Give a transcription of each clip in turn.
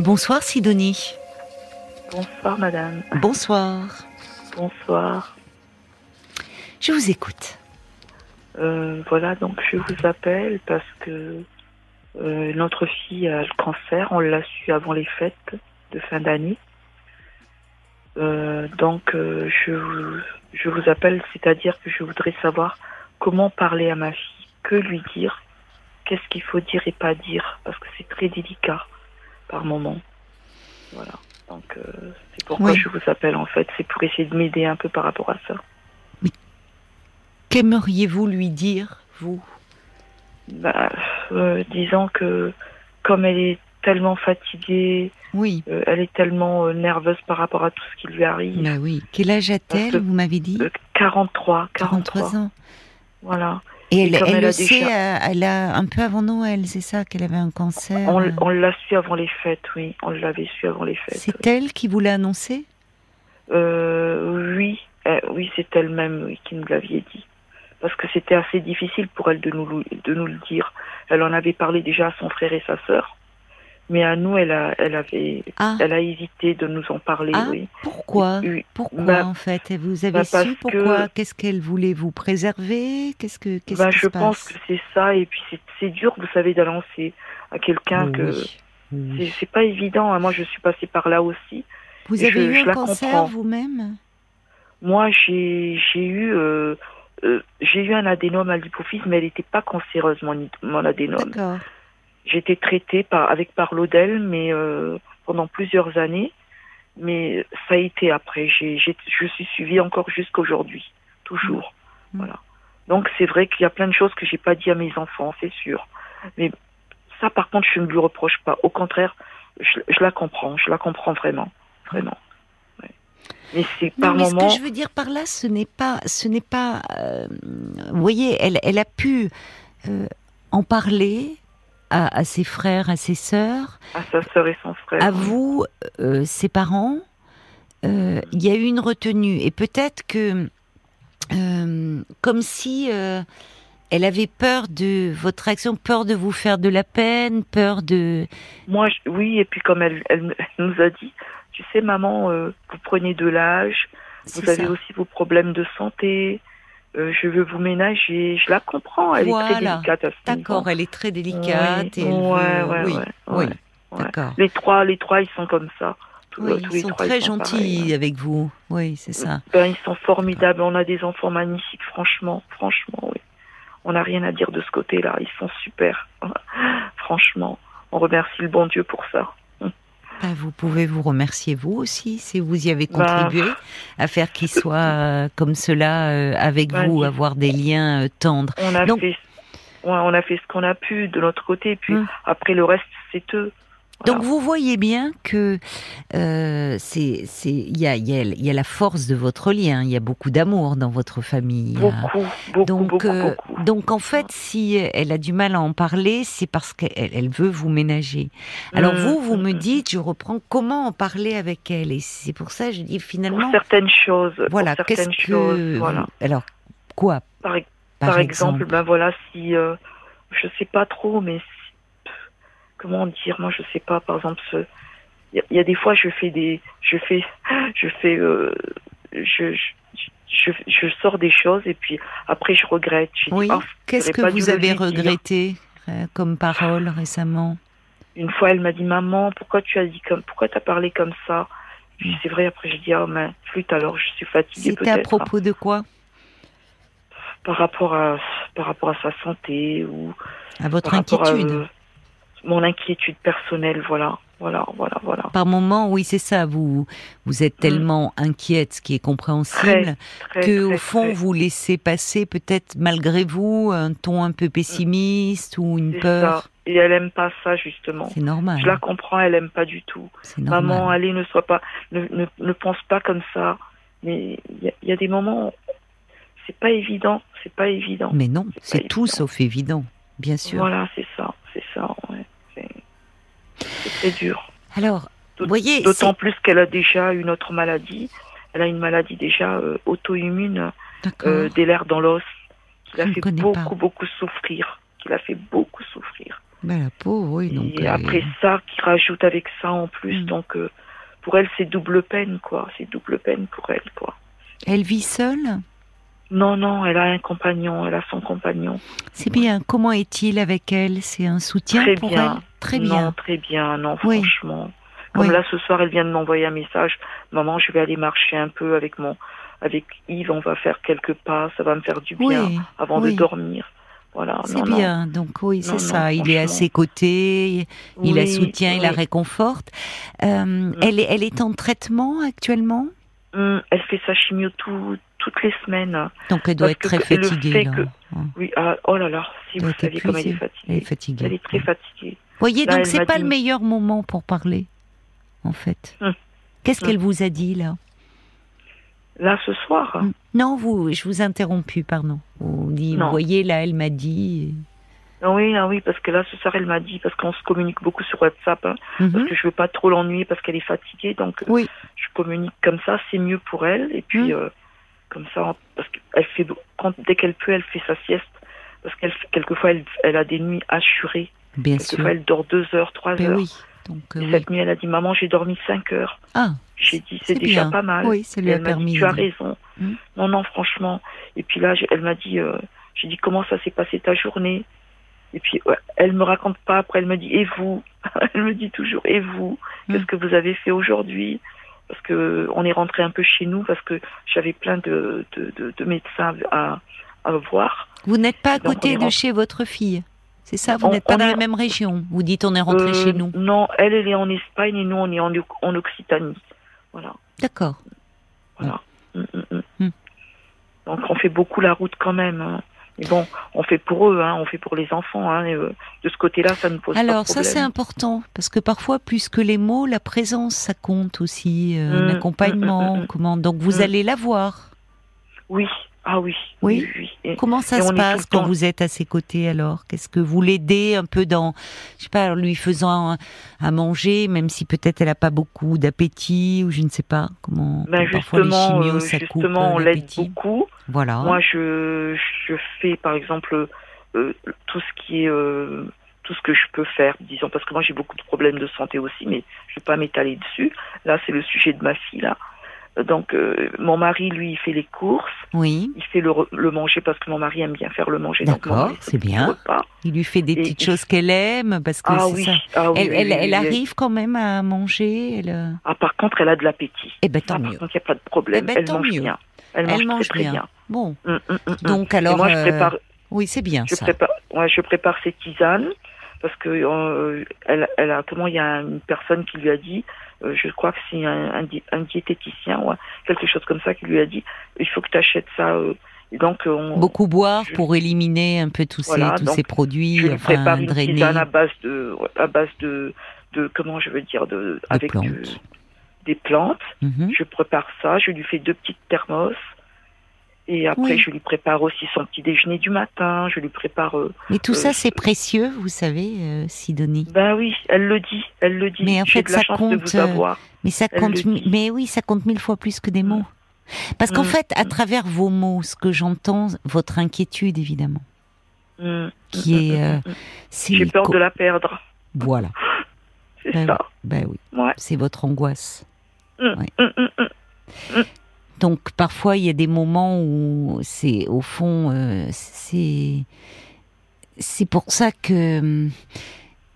Bonsoir Sidonie. Bonsoir madame. Bonsoir. Bonsoir. Je vous écoute. Euh, voilà, donc je vous appelle parce que euh, notre fille a le cancer. On l'a su avant les fêtes de fin d'année. Euh, donc je, vous, je vous appelle, c'est-à-dire que je voudrais savoir comment parler à ma fille, que lui dire, qu'est-ce qu'il faut dire et pas dire, parce que c'est très délicat par moment. Voilà. Donc c'est pourquoi je vous appelle en fait, c'est pour essayer de m'aider un peu par rapport à ça. Qu'aimeriez-vous lui dire, vous? Bah, euh, Disons que comme elle est tellement fatiguée, oui. Euh, elle est tellement euh, nerveuse par rapport à tout ce qui lui arrive. Bah oui. Quel âge a-t-elle, vous m'avez dit? 43, 43. ans. Voilà. Et elle, elle, le sait, elle a un peu avant Noël, c'est ça, qu'elle avait un cancer On, on l'a su avant les fêtes, oui. On l'avait su avant les fêtes. C'est elle qui vous l'a annoncé? Oui, oui, c'est elle-même qui nous l'aviez dit parce que c'était assez difficile pour elle de nous, de nous le dire. Elle en avait parlé déjà à son frère et sa sœur, mais à nous, elle a, elle avait, ah. elle a hésité de nous en parler. Ah, oui. Pourquoi Pourquoi bah, en fait Vous avez bah su? pourquoi? Qu'est-ce qu'elle voulait vous préserver? Qu'est-ce que qu'est-ce bah, Je se pense passe? que c'est ça, et puis c'est dur, vous savez, d'annoncer à quelqu'un Oui, que oui. c'est pas évident. hein. Moi, je suis passée par là aussi. Vous avez je- eu je un cancer vous-même? Moi, j'ai j'ai eu euh, euh, j'ai eu un adénome à l'hypophyse, mais elle n'était pas cancéreuse mon, mon adénome. D'accord. J'ai été traitée par avec Parlodel, mais euh, pendant plusieurs années. Mais ça a été après. J'ai je suis suivie encore jusqu'aujourd'hui, toujours. Mm. Voilà. Donc c'est vrai qu'il y a plein de choses que j'ai pas dit à mes enfants, c'est sûr. Mais ça, par contre, je ne lui reproche pas. Au contraire, je, je la comprends. Je la comprends vraiment, vraiment. Mais c'est Non, par mais ce que je veux dire par là, ce n'est pas, ce n'est pas. euh, vous voyez, elle, elle a pu euh, en parler à, à ses frères, à ses sœurs, à sa sœur et son frère. à vous, euh, ses parents. Euh, Il y a eu une retenue et peut-être que, euh, comme si elle avait peur de votre action, peur de vous faire de la peine, peur de. Moi, je- oui, et puis comme elle, elle, elle nous a dit, tu sais, maman, euh, vous prenez de l'âge, vous avez ça. aussi vos problèmes de santé, euh, je veux vous ménager. Je la comprends, elle est très délicate à ce D'accord, elle est très délicate. Oui, et ouais, veut- ouais, oui, ouais, oui, d'accord. Les trois, les trois, ils sont comme ça. Tous, Oui, tous les ils sont trois, très ils sont gentils pareils, ouais. avec vous. Oui, c'est ça. Ben, ils sont formidables. On a des enfants magnifiques, franchement, franchement, oui. On n'a rien à dire de ce côté-là. Ils sont super. franchement, on remercie le bon Dieu pour ça. Ben, vous pouvez vous remercier vous aussi si vous y avez Bah, contribué à faire qu'ils soient euh, comme cela euh, avec bah, vous, avoir des liens euh, tendres. On a Donc- fait, on a fait ce qu'on a pu de notre côté, puis Hum. après le reste, c'est eux. Voilà. Donc vous voyez bien que euh, c'est c'est il y a il y a il y a la force de votre lien, il y a beaucoup d'amour dans votre famille. a- beaucoup, beaucoup, Donc, beaucoup, euh, beaucoup. donc en fait, si elle a du mal à en parler, c'est parce qu'elle elle veut vous ménager. Alors Hum, vous, vous hum, me hum. dites, je reprends comment en parler avec elle, et c'est pour ça que je dis Pour finalement, certaines choses. voilà, qu'est-ce que, voilà. alors quoi, Par, ex- par, par exemple, ben voilà, si euh, je sais pas trop, mais comment dire, moi je sais pas, par exemple, il y, a- il y a des fois je fais des, je fais, je fais, euh, je, je, je, je sors des choses et puis après je regrette. Je Oui. Ah, Qu'est-ce que vous avez regretté euh, comme parole récemment? Une fois, elle m'a dit, maman, pourquoi tu as dit comme, pourquoi t'as parlé comme ça? Puis c'est vrai. Après, j'ai dit, ah mais flûte, alors je suis fatiguée C'était à hein. propos de quoi? Par rapport à, par rapport à sa santé ou À votre à, inquiétude euh, mon inquiétude personnelle, voilà, voilà, voilà, voilà. Par moment, oui, c'est ça. Vous vous êtes tellement inquiète, ce qui est compréhensible, Très, que très, au fond vous laissez passer peut-être malgré vous un ton un peu pessimiste ou une peur. ça. Et elle aime pas ça justement. C'est normal. Je la comprends, elle aime pas du tout. Maman, allez, ne sois pas, ne, ne, ne pense pas comme ça. Mais il y, a- il y a des moments, c'est pas évident, c'est pas évident. Mais non, c'est tout évident. sauf évident, bien sûr. Voilà, c'est ça, c'est ça. Ouais. C'est très dur. Alors, vous voyez, D'autant plus qu'elle a déjà une autre maladie. Elle a une maladie déjà euh, auto-immune euh, des dans l'os qui l'a fait beaucoup, pas. beaucoup souffrir. Qui l'a fait beaucoup souffrir. Ben, la pauvre, oui. Donc, et euh, après ça, qui rajoute avec ça en plus. Mm. Donc, euh, pour elle, c'est double peine, quoi. C'est double peine pour elle, quoi. Elle vit seule? Non, non, elle a un compagnon, elle a son compagnon. C'est bien. Comment est-il avec elle? C'est un soutien Très pour bien. elle? Très Non, bien. très bien, non, Oui. franchement. Comme Oui. là, ce soir, elle vient de m'envoyer un message. Maman, je vais aller marcher un peu avec mon, avec Yves, on va faire quelques pas, ça va me faire du bien Oui, avant de dormir. Voilà, C'est non, non. bien. Donc oui, c'est Non, ça. non, il est à ses côtés. Il la soutient, il la réconforte. Euh, elle, est, elle est en traitement actuellement? Hum, elle fait sa chimio tout, toutes les semaines. Donc elle doit Parce être très fatiguée. que-. Oui, ah, oh là là, si vous saviez comme elle est fatiguée. Elle est fatiguée. Elle est très fatiguée. Voyez, Là, donc c'est pas dit- le meilleur moment pour parler, en fait. Hum. Qu'est-ce Hum. qu'elle vous a dit là? Là, ce soir, Hum. Non, vous, je vous ai interrompu, pardon. Vous dit, vous voyez, là, elle m'a dit. ah oui, ah oui, parce que là, ce soir, elle m'a dit, parce qu'on se communique beaucoup sur WhatsApp, hein, Mhm. parce que je veux pas trop l'ennuyer parce qu'elle est fatiguée, donc euh, Oui. je communique comme ça, c'est mieux pour elle. Et puis, Mm. euh, comme ça, parce qu'elle fait, quand, dès qu'elle peut, elle fait sa sieste, parce qu'elle, quelquefois, elle, elle a des nuits assurées. Bien sûr. Quelquefois, elle dort deux heures, trois Ben heures. oui. Donc, euh, oui. cette nuit, elle a dit, maman, j'ai dormi cinq heures. Ah, J'ai dit, c'est déjà bien. pas mal. Oui, ça lui a elle m'a dit, permis. tu as raison. Mm. Non, non, franchement. Et puis là, elle m'a dit, euh, j'ai dit, comment ça s'est passé ta journée? Et puis, ouais, elle me raconte pas. Après, elle me dit, et vous? Elle me dit toujours, et vous? Mm. Qu'est-ce que vous avez fait aujourd'hui? Parce que on est rentré un peu chez nous parce que j'avais plein de, de, de, de médecins à, à voir. Vous n'êtes pas à Donc, côté de chez votre fille C'est ça? Vous n'êtes pas dans est- la même région? Vous dites on est rentré Euh, chez nous Non, elle, elle est en Espagne et nous, on est en, en Occitanie. Voilà. D'accord. Voilà. Mm, mm. Mm. Donc on fait beaucoup la route quand même. hein. Mais bon, on fait pour eux, hein, on fait pour les enfants. Hein, et, euh, de ce côté-là, ça ne pose Alors pas de ça problème. c'est important parce que parfois plus que les mots, la présence ça compte aussi, euh, Mm, l'accompagnement. mm, mm, mm. Comment Donc vous allez la voir. Oui, ah oui. Oui. Comment ça Et se passe quand temps- vous êtes à ses côtés alors? Qu'est-ce que vous l'aidez un peu dans, je sais pas, en lui faisant à manger, même si peut-être elle a pas beaucoup d'appétit ou je ne sais pas comment. ben parfois les justement, chimios euh, ça coupe justement, on l'aide beaucoup. Voilà. Moi, je, je fais par exemple euh, tout ce qui est euh, tout ce que je peux faire, disons, parce que moi j'ai beaucoup de problèmes de santé aussi, mais je vais pas m'étaler dessus. Là, c'est le sujet de ma fille là. Donc, euh, mon mari, lui, il fait les courses, Oui. il fait le, manger parce que mon mari aime bien faire le manger. D'accord, c'est bien. Il lui fait des Et- petites choses qu'elle aime parce que Ah c'est oui, ça. ah oui, Elle, oui, arrive quand même à manger. Elle... euh, Ah, par contre, elle a de l'appétit. Eh ben Ça, tant par mieux. contre, il n'y a pas de problème. Eh ben, elle tant mange mieux. bien. Elle, Elle mange, mange très, bien. Bon, hum, hum, hum. donc Et alors, moi, je euh, prépare, oui, c'est bien je ça. prépare, ouais, je prépare ses tisanes parce que euh, elle, elle a comment il y a une personne qui lui a dit, euh, je crois que c'est un, un, di- un diététicien ou quelque chose comme ça qui lui a dit, il faut que tu achètes ça. euh, donc euh, on, Beaucoup boire je- pour éliminer un peu tous Voilà, ces tous ces produits, je enfin prépare une tisane à base de à base de de comment je veux dire de, de avec du- plantes. des plantes. Mhm. Je prépare ça, je lui fais deux petites thermos. Et après, Oui. je lui prépare aussi son petit déjeuner du matin. Je lui prépare. euh, Mais tout euh, ça, c'est précieux, vous savez, euh, Sidonie. Ben oui, elle le dit, elle le dit. Mais en fait, de la ça compte, euh. Mais ça Elle compte, mais oui, ça compte mille fois plus que des mots. Parce qu'en Mm. fait, à travers vos mots, ce que j'entends, votre inquiétude évidemment, Mm. qui Mm, est, mm, euh, mm, mm. J'ai peur de la perdre. voilà, C'est Ben ça. ben oui, Ouais. c'est votre angoisse. Mm, Ouais. Donc parfois il y a des moments où c'est au fond euh, c'est c'est pour ça que hum,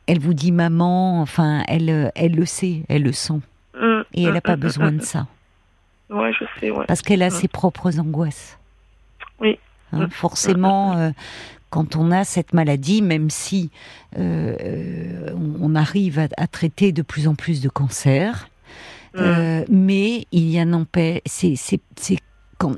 elle vous dit maman enfin elle euh, elle le sait elle le sent Mm, et elle n'a pas mm, besoin mm, de ça. Ouais, je sais, ouais. parce qu'elle a ses propres angoisses. Oui. Hein, forcément euh, quand on a cette maladie même si euh, euh, on arrive à, à traiter de plus en plus de cancers. Euh, mais il y a n'empêche, c'est, quand,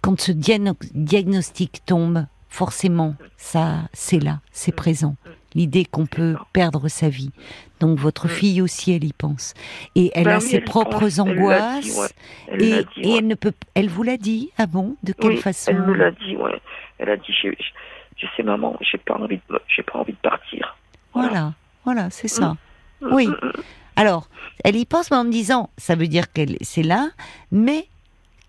quand ce diagno- diagnostic tombe, forcément, ça, c'est là, c'est présent. L'idée qu'on peut perdre sa vie. Donc votre Mm. fille aussi, elle y pense. Et elle Ben a oui, ses propres pense, elle dit, angoisses. ouais. Elle Et, dit, et elle ne peut, elle vous l'a dit Ah bon De quelle oui, façon Elle me l'a dit, ouais. Elle a dit, je, sais maman, j'ai pas envie de, j'ai pas envie de partir. Voilà, voilà, c'est ça. Mm, Oui. mm, mm. Alors, elle y pense mais en me disant, ça veut dire qu'elle c'est là, mais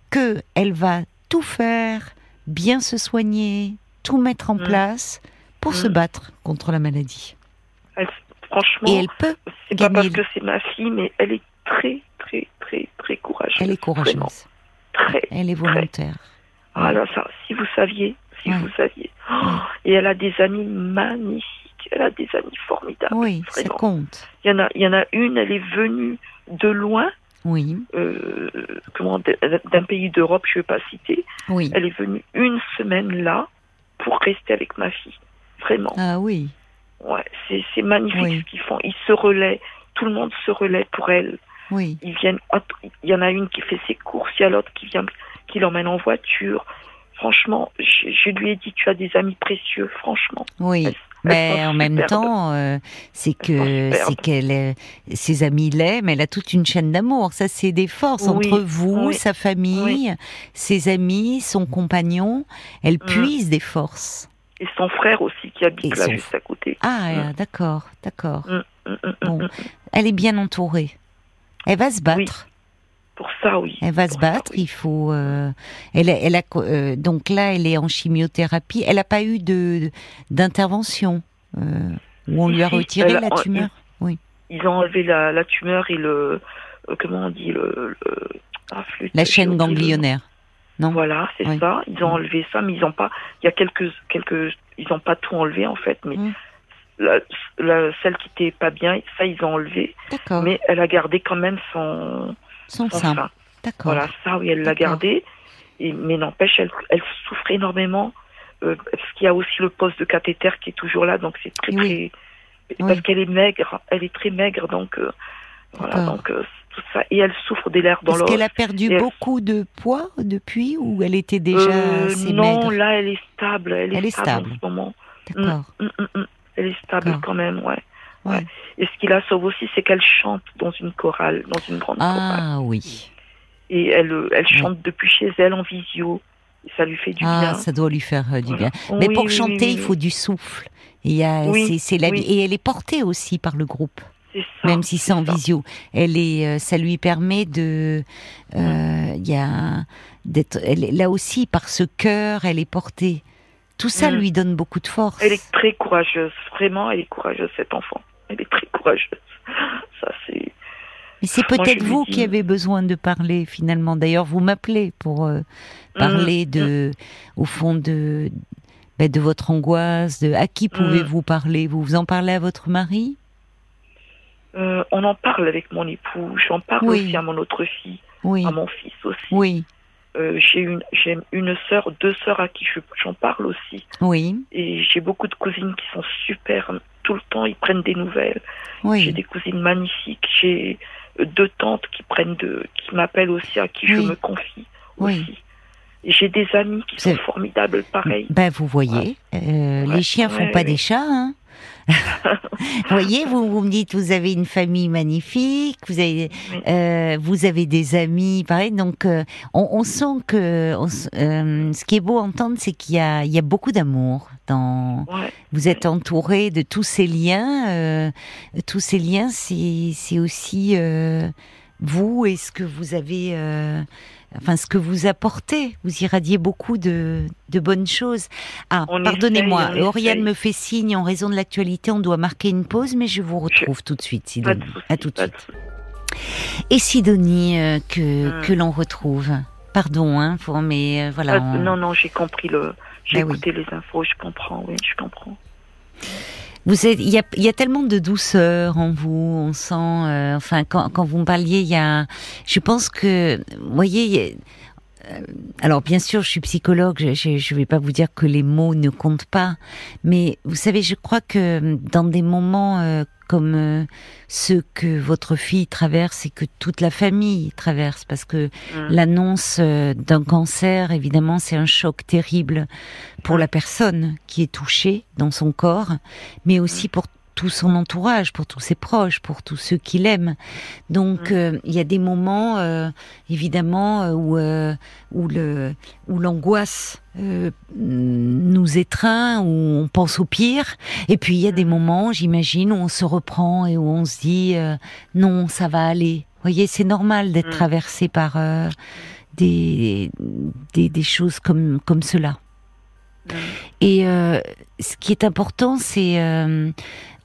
que elle va tout faire, bien se soigner, tout mettre en Mm. place pour se Mm. battre contre la maladie. Elle- franchement, Et elle peut. c'est pas parce que c'est ma fille, mais elle est très, très, très, très courageuse. Elle est courageuse. Vraiment, très. Elle est volontaire. Ah là, ça, si vous saviez, si Ouais. vous saviez. Oh, et elle a des amis magnifiques. Elle a des amis formidables. Oui, ça vraiment. compte. Il y en a, il y en a une, elle est venue de loin, Oui, euh, comment, d'un pays d'Europe, je ne vais pas citer. oui. Elle est venue une semaine là pour rester avec ma fille. Vraiment. Ah oui, Ouais, c'est magnifique Oui. ce qu'ils font. Ils se relaient. Tout le monde se relaie pour elle. oui. Ils viennent. Il y en a une qui fait ses courses, il y a l'autre qui vient, qui l'emmène en voiture. Franchement, je, je lui ai dit, tu as des amis précieux, franchement. Oui, mais en même temps, euh, c'est que c'est qu'elle, ses amis l'aiment. Elle a toute une chaîne d'amour. Ça, c'est des forces Oui, entre vous, oui, sa famille, ses amis, son compagnon. Elle Mm. puise des forces. Et son frère aussi qui habite Et là son- juste à côté. Ah, Mm. euh, d'accord, d'accord. Mm, Bon. Elle est bien entourée. Elle va se battre. Pour ça, oui. Elle va se ça, battre. oui. Il faut. euh, elle, a, elle a euh, donc là, elle est en chimiothérapie. Elle n'a pas eu de d'intervention euh, où on lui a retiré elle la tumeur? Ils ont enlevé la, la tumeur et le. euh, comment on dit le. le- ah, flûte, La chaîne ganglionnaire. Non? Voilà, c'est Oui. ça. Ils ont enlevé ça, mais ils ont pas. Il y a quelques, quelques. Ils ont pas tout enlevé en fait, mais Mm. la, la- celle qui était pas bien, ça ils ont enlevé. D'accord. Mais elle a gardé quand même son, Son sein. sein. D'accord. Voilà, ça oui, elle l'a gardé. Et, mais n'empêche, elle, elle souffre énormément euh, parce qu'il y a aussi le poste de cathéter qui est toujours là, donc c'est très Oui. très. Oui. Parce qu'elle est maigre, elle est très maigre, donc euh, voilà, donc euh, tout ça. Et elle souffre des lèvres dans Est-ce l'os. qu'elle a perdu elle- beaucoup de poids depuis ou elle était déjà Euh, assez non, maigre là, elle est stable. Elle est, Elle est stable, en ce moment. D'accord. Mm, mm, mm. Elle est stable D'accord. quand même, ouais. Ouais. ouais. Et ce qui la sauve aussi, c'est qu'elle chante dans une chorale, dans une grande chorale. Ah oui. Et elle, euh, elle chante depuis chez elle en visio. Et ça lui fait du Ah, bien. ça doit lui faire euh, du bien. Mais Oui, pour oui, chanter, oui, il faut du souffle. Et il y a, c'est, la. Et elle est portée aussi par le groupe, C'est ça. même si c'est en ça. visio. Elle est, euh, ça lui permet de, euh, y a, d'être, là aussi par ce cœur, elle est portée. Tout ça Mm. lui donne beaucoup de force. Elle est très courageuse. Vraiment, elle est courageuse, cette enfant. Elle est très courageuse. Ça, c'est. Mais c'est peut-être vous qui avez besoin de parler finalement. D'ailleurs, vous m'appelez pour euh, parler Mm, de, au fond de, ben, de votre angoisse. De à qui pouvez-vous parler? Vous vous en parlez à votre mari? Euh, on en parle avec mon époux. J'en parle Oui. aussi à mon autre fille, Oui, à mon fils aussi. oui, Euh, j'ai une, j'ai une sœur, deux sœurs à qui je- j'en parle aussi. oui, Et j'ai beaucoup de cousines qui sont super. Tout le temps, ils prennent des nouvelles. J'ai des cousines magnifiques. J'ai euh, deux tantes qui prennent de, qui m'appellent aussi, à qui je me confie Oui. aussi. J'ai des amis qui sont formidables, pareil. Ben vous voyez, euh, Ouais, les chiens font ouais, pas ouais. des chats. Hein vous voyez, vous, vous me dites, vous avez une famille magnifique, vous avez, euh, vous avez des amis, pareil. Donc, euh, on, on sent que, on euh, ce qui est beau à entendre, c'est qu'il y a, il y a beaucoup d'amour dans. Ouais. Vous êtes entouré de tous ces liens. euh, tous ces liens, c'est, c'est aussi euh, vous et ce que vous avez. euh, Enfin, ce que vous apportez, vous irradiez beaucoup de, de bonnes choses. Ah, On pardonnez-moi, Oriane me fait signe en raison de l'actualité, on doit marquer une pause, mais je vous retrouve tout de suite, de Sidonie. À tout de suite. Et Sidonie, euh, que, Hmm. que l'on retrouve. Pardon, hein, pour, mais euh, voilà. On- Non, non, j'ai compris le. J'ai Ben oui. écouté les infos, je comprends, oui, je comprends. Vous êtes, il y a, y a tellement de douceur en vous. On sent, euh, enfin, quand, quand vous me parliez, il y a, je pense que, vous voyez, y a- alors bien sûr, je suis psychologue. Je, je vais pas vous dire que les mots ne comptent pas, mais vous savez, je crois que dans des moments euh, comme euh, ceux que votre fille traverse et que toute la famille traverse, parce que Mm. l'annonce euh, d'un cancer, évidemment, c'est un choc terrible pour la personne qui est touchée dans son corps, mais aussi pour tout son entourage, pour tous ses proches, pour tous ceux qui l'aiment. Donc Mm. euh, il y a des moments, euh, évidemment, euh, où euh, où le où l'angoisse nous étreint, où on pense au pire. Et puis il y a des moments, j'imagine, où on se reprend et où on se dit non, ça va aller. Vous voyez, c'est normal d'être Mm. traversé par des, des des choses comme comme cela. Et euh, ce qui est important, c'est, euh,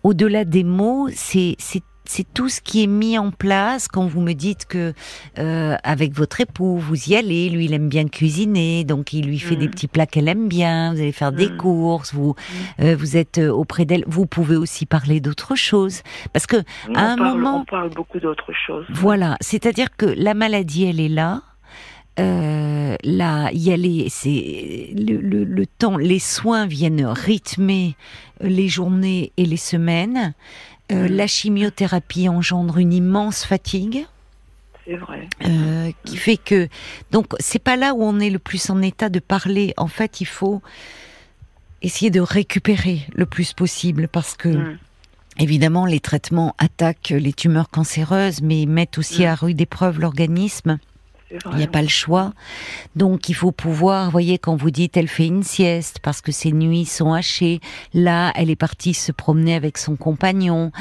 au-delà des mots, c'est c'est c'est tout ce qui est mis en place quand vous me dites que euh, avec votre époux vous y allez, lui il aime bien cuisiner, donc il lui fait des Mm. petits plats qu'elle aime bien. Vous allez faire des Mm. courses, vous euh, vous êtes euh, auprès d'elle. Vous pouvez aussi parler d'autres choses parce que à un parle, moment- on parle beaucoup d'autres choses. voilà, c'est-à-dire que la maladie, elle est là. Euh, là, y a les, c'est le, le- le temps, les soins viennent rythmer les journées et les semaines. Euh, Mm. La chimiothérapie engendre une immense fatigue C'est vrai. euh, qui fait que donc c'est pas là où on est le plus en état de parler. En fait, il faut essayer de récupérer le plus possible parce que Mm. Évidemment, les traitements attaquent les tumeurs cancéreuses, mais mettent aussi Mm. à rude épreuve l'organisme. Il n'y a pas le choix. Donc, il faut pouvoir, vous voyez, quand vous dites elle fait une sieste parce que ses nuits sont hachées, là, elle est partie se promener avec son compagnon.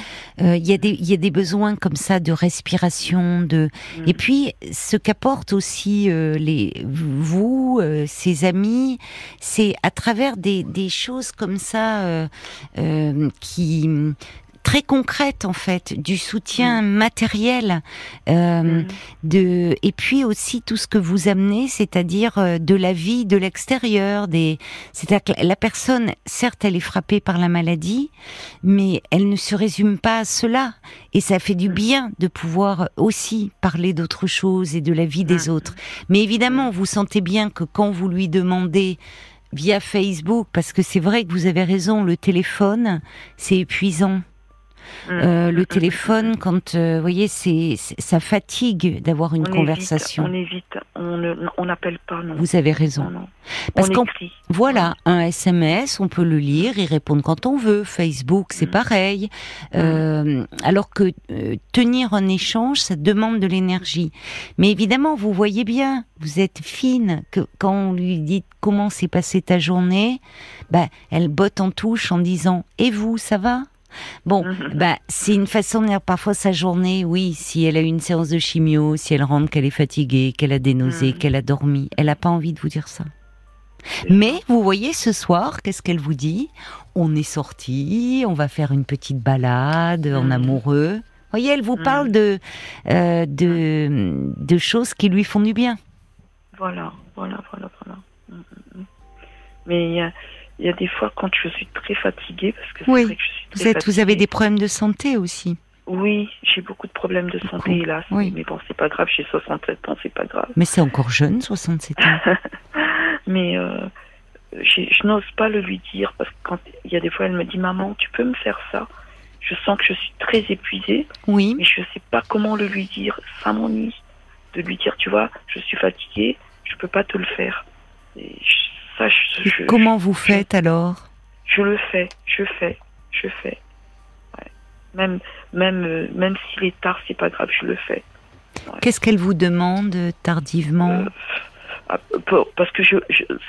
Euh, Il y, a des- il y a des besoins comme ça de respiration, de. Mm. Et puis, ce qu'apportent aussi euh, les vous, euh, ses amis, c'est à travers des, des choses comme ça euh, euh, qui très concrètes en fait, du soutien matériel. Euh, Mm. de et puis aussi tout ce que vous amenez, c'est-à-dire euh, de la vie de l'extérieur, des c'est-à-dire que la personne certes elle est frappée par la maladie, mais elle ne se résume pas à cela et ça fait du bien de pouvoir aussi parler d'autre chose et de la vie des autres. Mais évidemment, vous sentez bien que quand vous lui demandez via Facebook parce que c'est vrai que vous avez raison, le téléphone, c'est épuisant. Mm. Euh, le Mm. téléphone, quand euh, vous voyez, c'est ça fatigue d'avoir une On conversation. Évite, on évite, on n'appelle pas, non. Vous avez raison. non. Parce on qu'en écrit. voilà, un SMS, on peut le lire, y répondre quand on veut. Facebook, c'est Mm. pareil. Euh, alors que tenir un échange, ça demande de l'énergie. Mais évidemment, vous voyez bien, vous êtes fine, que quand on lui dit comment s'est passée ta journée, bah, elle botte en touche en disant Et vous, ça va? Bon, Mhm. bah, c'est une façon de dire parfois sa journée, oui, si elle a eu une séance de chimio, si elle rentre qu'elle est fatiguée, qu'elle a des nausées, Mhm. qu'elle a dormi, elle n'a pas envie de vous dire ça. Mais vous voyez ce soir, qu'est-ce qu'elle vous dit? On est sorti, on va faire une petite balade en Mhm. amoureux. Vous voyez, elle vous parle de, euh, de de choses qui lui font du bien. Voilà, voilà, voilà, voilà. Mm, mm, mm. Mais il y a, il y a des fois quand je suis très fatiguée, parce que Oui. vrai que je suis très Vous, êtes, vous avez des problèmes de santé aussi. Oui, j'ai beaucoup de problèmes de santé, Beaucoup. hélas. Oui. Mais bon, c'est pas grave, j'ai 67 ans, c'est pas grave. Mais c'est encore jeune, 67 ans. Mais euh, je n'ose pas le lui dire, parce que quand il y a des fois, elle me dit Maman, tu peux me faire ça? Je sens que je suis très épuisée, Oui. mais je sais pas comment le lui dire. Ça m'ennuie de lui dire Tu vois, je suis fatiguée, je peux pas te le faire. Et je- ça, je, je- Comment vous faites alors? Je le fais, je fais, je fais. Ouais. Même, même, euh, même s'il est tard, c'est pas grave, je le fais. Qu'est-ce qu'elle vous demande tardivement? Euh, ah, parce que je,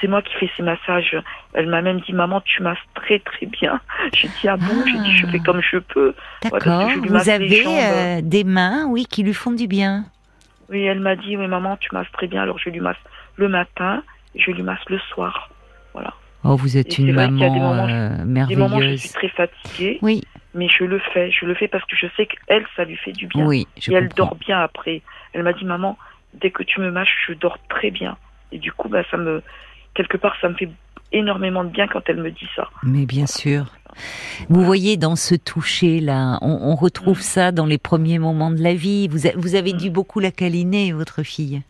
c'est moi qui fais ces massages. Elle m'a même dit, maman, tu masses très très bien. J'ai dit, ah bon? J'ai dit, je fais comme je peux. D'accord. Vous avez euh, des mains, oui, qui lui font du bien. Oui, elle m'a dit, oui, maman, tu masses très bien. Alors je lui masse le matin je lui masse le soir. Oh, vous êtes une vrai qu'il y a des maman moments- euh, Des moments, je merveilleuse. suis très fatiguée, Oui, mais je le fais. Je le fais parce que je sais qu'elle, ça lui fait du bien. oui, je et elle dort bien après. Elle m'a dit, maman, dès que tu me mâches, je dors très bien. Et du coup, bah, ça me, quelque part, ça me fait énormément de bien quand elle me dit ça. Mais bien sûr. Vous voyez dans ce toucher là, on, on retrouve Mm. ça dans les premiers moments de la vie. Vous, a- vous avez Mm. dû beaucoup la câliner, votre fille.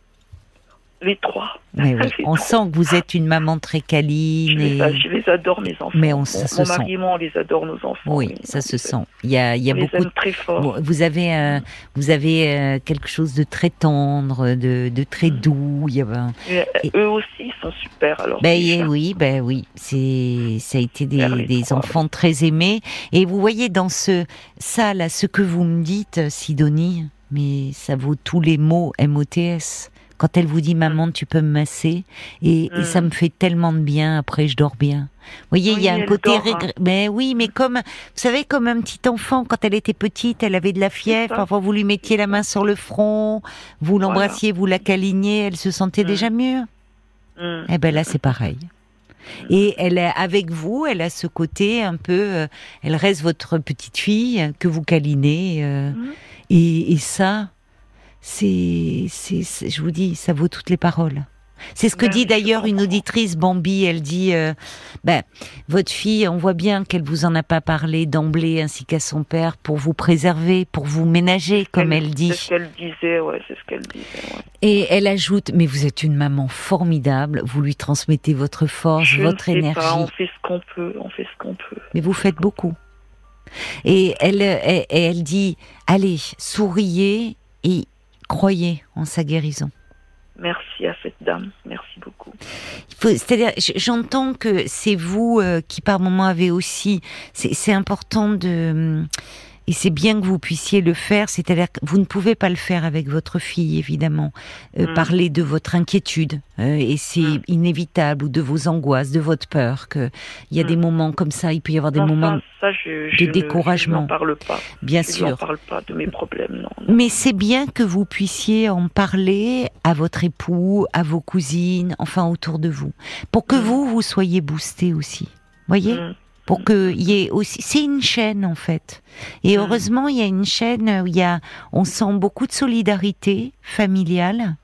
Les trois. Oui. Les On trois. sent que vous êtes une maman très câline. les, et- je les adore, mes enfants. Mais on- mon, ça se mon sent. mari et moi, on les adore, nos enfants. Oui, ça se les- sent. Il y a, il y a on les beaucoup. aime de- très fort. Bon, vous avez, euh, vous avez euh, quelque chose de très tendre, de, de très Mm. doux. Il y a, Et, euh, et- Eux aussi, sont super. Alors, Ben eh oui, ben oui, c'est ça a été des, Vers les des trois. enfants très aimés. Et vous voyez dans ce ça là, ce que vous me dites, Sidonie, mais ça vaut tous les mots MOTS. Quand elle vous dit maman, tu peux me masser, et, et Mm. ça me fait tellement de bien. Après, je dors bien. Vous voyez, il y a un côté. dort, hein. régr- Mais oui, mais comme vous savez, comme un petit enfant quand elle était petite, elle avait de la fièvre. Parfois, vous lui mettiez la main sur le front, vous Voilà. l'embrassiez, vous la câliniez, elle se sentait Mm. déjà mieux. Mm. Eh ben là, c'est pareil. Et elle est avec vous, elle a ce côté un peu, euh, elle reste votre petite fille que vous câlinez. euh, et, et ça, c'est, c'est, je vous dis, ça vaut toutes les paroles. C'est ce que dit d'ailleurs une auditrice, Bambi. Elle dit, euh, ben, votre fille, on voit bien qu'elle vous en a pas parlé d'emblée, ainsi qu'à son père, pour vous préserver, pour vous ménager, comme elle dit. C'est ce qu'elle disait, ouais, c'est ce qu'elle disait. ouais. Et elle ajoute, mais vous êtes une maman formidable, vous lui transmettez votre force, Je votre ne sais énergie, pas, on fait ce qu'on peut, on fait ce qu'on peut. mais vous faites beaucoup. Et elle, elle, elle dit, allez, souriez et croyez en sa guérison. Merci à cette dame, merci beaucoup. C'est-à-dire, j'entends que c'est vous euh, qui par moment avez aussi, c'est important de, et c'est bien que vous puissiez le faire. C'est-à-dire que vous ne pouvez pas le faire avec votre fille, évidemment, Euh, Mm. parler de votre inquiétude euh, et c'est Mm. inévitable ou de vos angoisses, de votre peur. Que il y a Mm. des moments comme ça, il peut y avoir des Non, moments, ça, ça, je, de ne- découragement. Je parle pas. bien je sûr. parle pas de mes problèmes, non. non. Mais c'est bien que vous puissiez en parler à votre époux, à vos cousines, enfin autour de vous, pour que Mm. vous, vous soyez boosté aussi. Voyez? Mm. Pour que il y ait aussi, c'est une chaîne en fait. Et Mm. heureusement, il y a une chaîne où il y a, on sent beaucoup de solidarité familiale,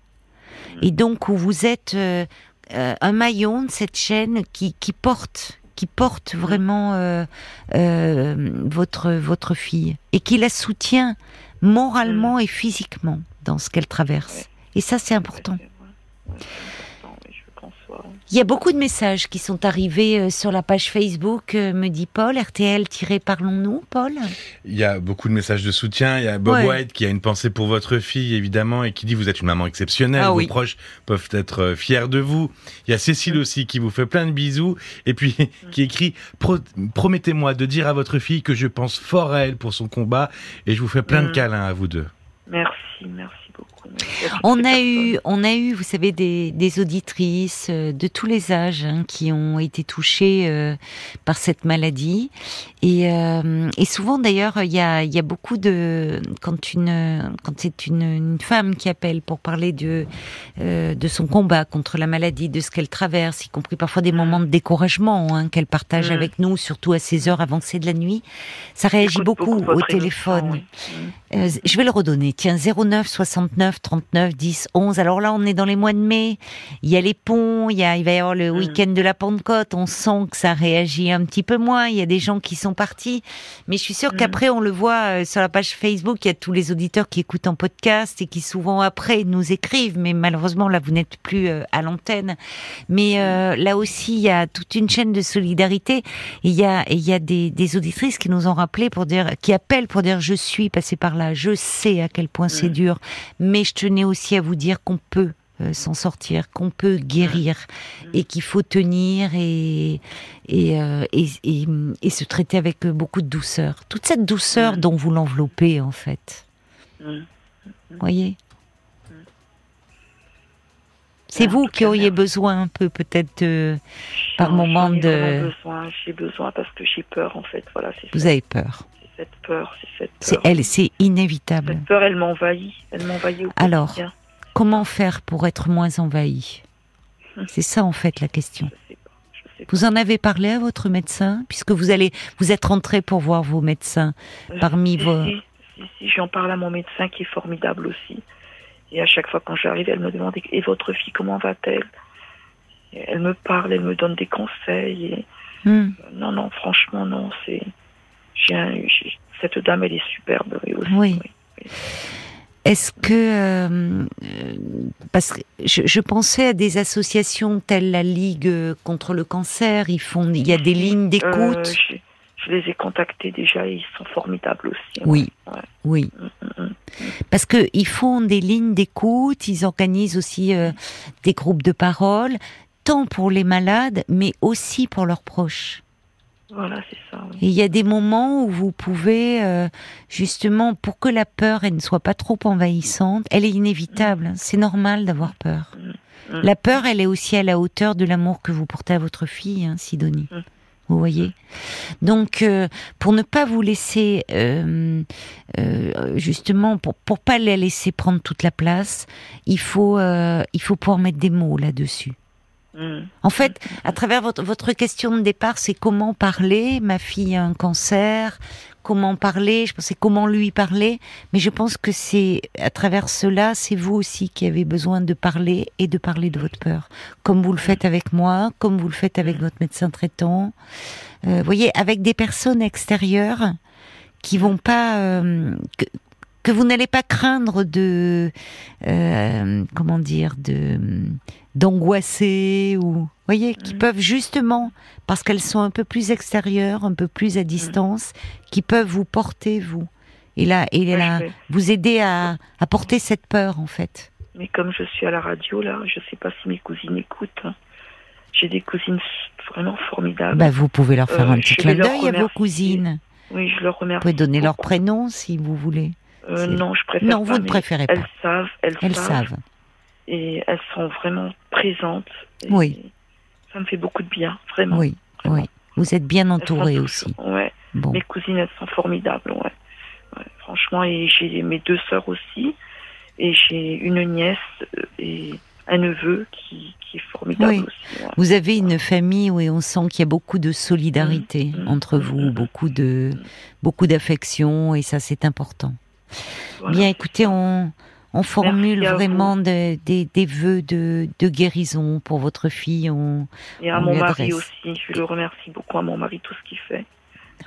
et donc où vous êtes euh, euh, un maillon de cette chaîne qui, qui porte, qui porte vraiment euh, euh, votre votre fille. Et qui la soutient moralement et physiquement dans ce qu'elle traverse. Et ça, c'est important. Ouais, c'est vrai. Ouais, c'est important, oui, je Il y a beaucoup de messages qui sont arrivés euh, sur la page Facebook, euh, me dit Paul, RTL-Parlons-nous, Paul? Il y a beaucoup de messages de soutien. Il y a Bob Ouais. White qui a une pensée pour votre fille, évidemment, et qui dit vous êtes une maman exceptionnelle. Ah Vos oui. proches peuvent être euh, fiers de vous. Il y a Cécile aussi qui vous fait plein de bisous et puis qui écrit Pro- promettez-moi de dire à votre fille que je pense fort à elle pour son combat et je vous fais plein de Mm. câlins à vous deux. Merci, merci On a eu, on a eu, vous savez, des, des auditrices euh, de tous les âges hein, qui ont été touchées euh, par cette maladie. Et, euh, et souvent, d'ailleurs, il y a, il y a beaucoup de quand une, quand c'est une, une femme qui appelle pour parler de euh, de son combat contre la maladie, de ce qu'elle traverse, y compris parfois des moments de découragement hein, qu'elle partage Mm. avec nous, surtout à ces heures avancées de la nuit. Ça réagit beaucoup, au téléphone. oui. Je vais le redonner. Tiens, 09 69 39 10 11. Alors là, on est dans les mois de mai. Il y a les ponts, il, y a, il va y avoir le Mm. week-end de la Pentecôte. On sent que ça réagit un petit peu moins. Il y a des gens qui sont partis. Mais je suis sûre Mm. qu'après, on le voit euh, sur la page Facebook. Il y a tous les auditeurs qui écoutent en podcast et qui souvent après nous écrivent. Mais malheureusement, là, vous n'êtes plus euh, à l'antenne. Mais euh, là aussi, il y a toute une chaîne de solidarité. Et il y a, et il y a des, des auditrices qui nous ont rappelé pour dire, qui appellent pour dire, je suis passée par là, je sais à quel point c'est Mm. dur, mais je tenais aussi à vous dire qu'on peut euh, s'en sortir, qu'on peut guérir et qu'il faut tenir et et, euh, et, et, et se traiter avec euh, beaucoup de douceur. Toute cette douceur dont vous l'enveloppez en fait, Mm. voyez. C'est vous qui auriez besoin un peu peut-être. Par moment de- vraiment besoin, j'ai besoin parce que j'ai peur en fait. Voilà, Vous ça. avez peur. C'est cette peur, c'est cette C'est peur. elle, c'est inévitable. Cette peur, elle m'envahit, elle m'envahit Alors. Comment faire pour être moins envahi? Hum. C'est ça en fait la question. Je sais pas, je sais pas. Vous en avez parlé à votre médecin? Puisque vous allez, vous êtes rentré pour voir vos médecins. parmi Si, vos- Si, si, j'en parle à mon médecin qui est formidable aussi. Et à chaque fois quand j'arrive, elle me demande et votre fille comment va-t-elle? Elle me parle, elle me donne des conseils. Et... Hmm. Non, non, franchement, non, c'est. Cette dame, elle est superbe. oui, aussi, Oui. oui. Est-ce que euh, euh, parce que je, je pensais à des associations telles la Ligue contre le cancer, ils font, il y a des lignes d'écoute. Euh, je, je les ai contactés déjà et ils sont formidables aussi. Oui. Ouais. Oui. Mm, mm. Parce que ils font des lignes d'écoute, ils organisent aussi euh, des groupes de parole, tant pour les malades, mais aussi pour leurs proches. Voilà, c'est ça. Oui. Et il y a des moments où vous pouvez, euh, justement, pour que la peur elle ne soit pas trop envahissante, elle est inévitable. hein, C'est normal d'avoir peur. Mm. La peur, elle est aussi à la hauteur de l'amour que vous portez à votre fille, hein, Sidonie. Mm. Vous voyez? Donc, euh, pour ne pas vous laisser, euh, justement, pour, pour pas la laisser prendre toute la place, il faut, il faut pouvoir mettre des mots là-dessus. Mm. En fait, à travers votre, votre question de départ, c'est comment parler. Ma fille a un cancer. Comment parler Je pensais comment lui parler. Mais je pense que c'est à travers cela, c'est vous aussi qui avez besoin de parler et de parler de votre peur, comme vous le faites avec moi, comme vous le faites avec votre médecin traitant. Euh, vous voyez, avec des personnes extérieures qui vont pas euh, que, que vous n'allez pas craindre de euh, comment dire de d'angoisser ou vous voyez qui Mhm. peuvent justement parce qu'elles sont un peu plus extérieures, un peu plus à distance, qui peuvent vous porter vous et là et Ouais, là vous aider à, à porter cette peur en fait. Mais comme je suis à la radio, là, je sais pas si mes cousines écoutent. hein. J'ai des cousines vraiment formidables. Bah, vous pouvez leur faire Euh, un petit clin leur d'œil à vos cousines. oui, je leur Vous remercie. pouvez donner leur beaucoup. prénom si vous voulez. Euh, non, je préfère Non, pas, vous ne préférez pas. Elles savent, elles, Elles savent, savent. et elles sont vraiment présentes. Oui. Ça me fait beaucoup de bien, vraiment. Oui, vraiment. oui. Vous êtes bien Elles entouré sont aussi. Ouais. Bon. Mes cousines, elles sont formidables, ouais. Ouais, franchement, et j'ai mes deux sœurs aussi, et j'ai une nièce euh, et un neveu qui, qui est formidable Oui. aussi. ouais. Vous avez une famille où on sent qu'il y a beaucoup de solidarité Mhm. entre vous, beaucoup de beaucoup d'affection et ça c'est important. Voilà. Bien, écoutez, on on formule vraiment de- des, des vœux de, de guérison pour votre fille. On, Et à on mon mari adresse. aussi, je le remercie beaucoup à mon mari, tout ce qu'il fait.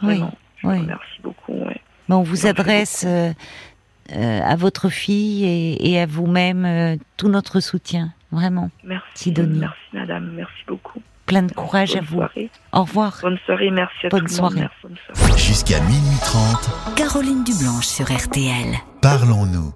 oui, Vraiment, je oui. le remercie beaucoup, ouais. Ben, on vous adresse euh, euh, à votre fille et, et à vous-même euh, tout notre soutien, vraiment. Merci, Sidonie. merci madame, merci beaucoup. Plein de courage à Bonne vous. soirée. Au revoir. Bonne soirée, merci à Bonne tout le soirée. monde. Merci, bonne soirée. Jusqu'à minuit 30, Caroline Dublanche sur RTL. parlons-nous.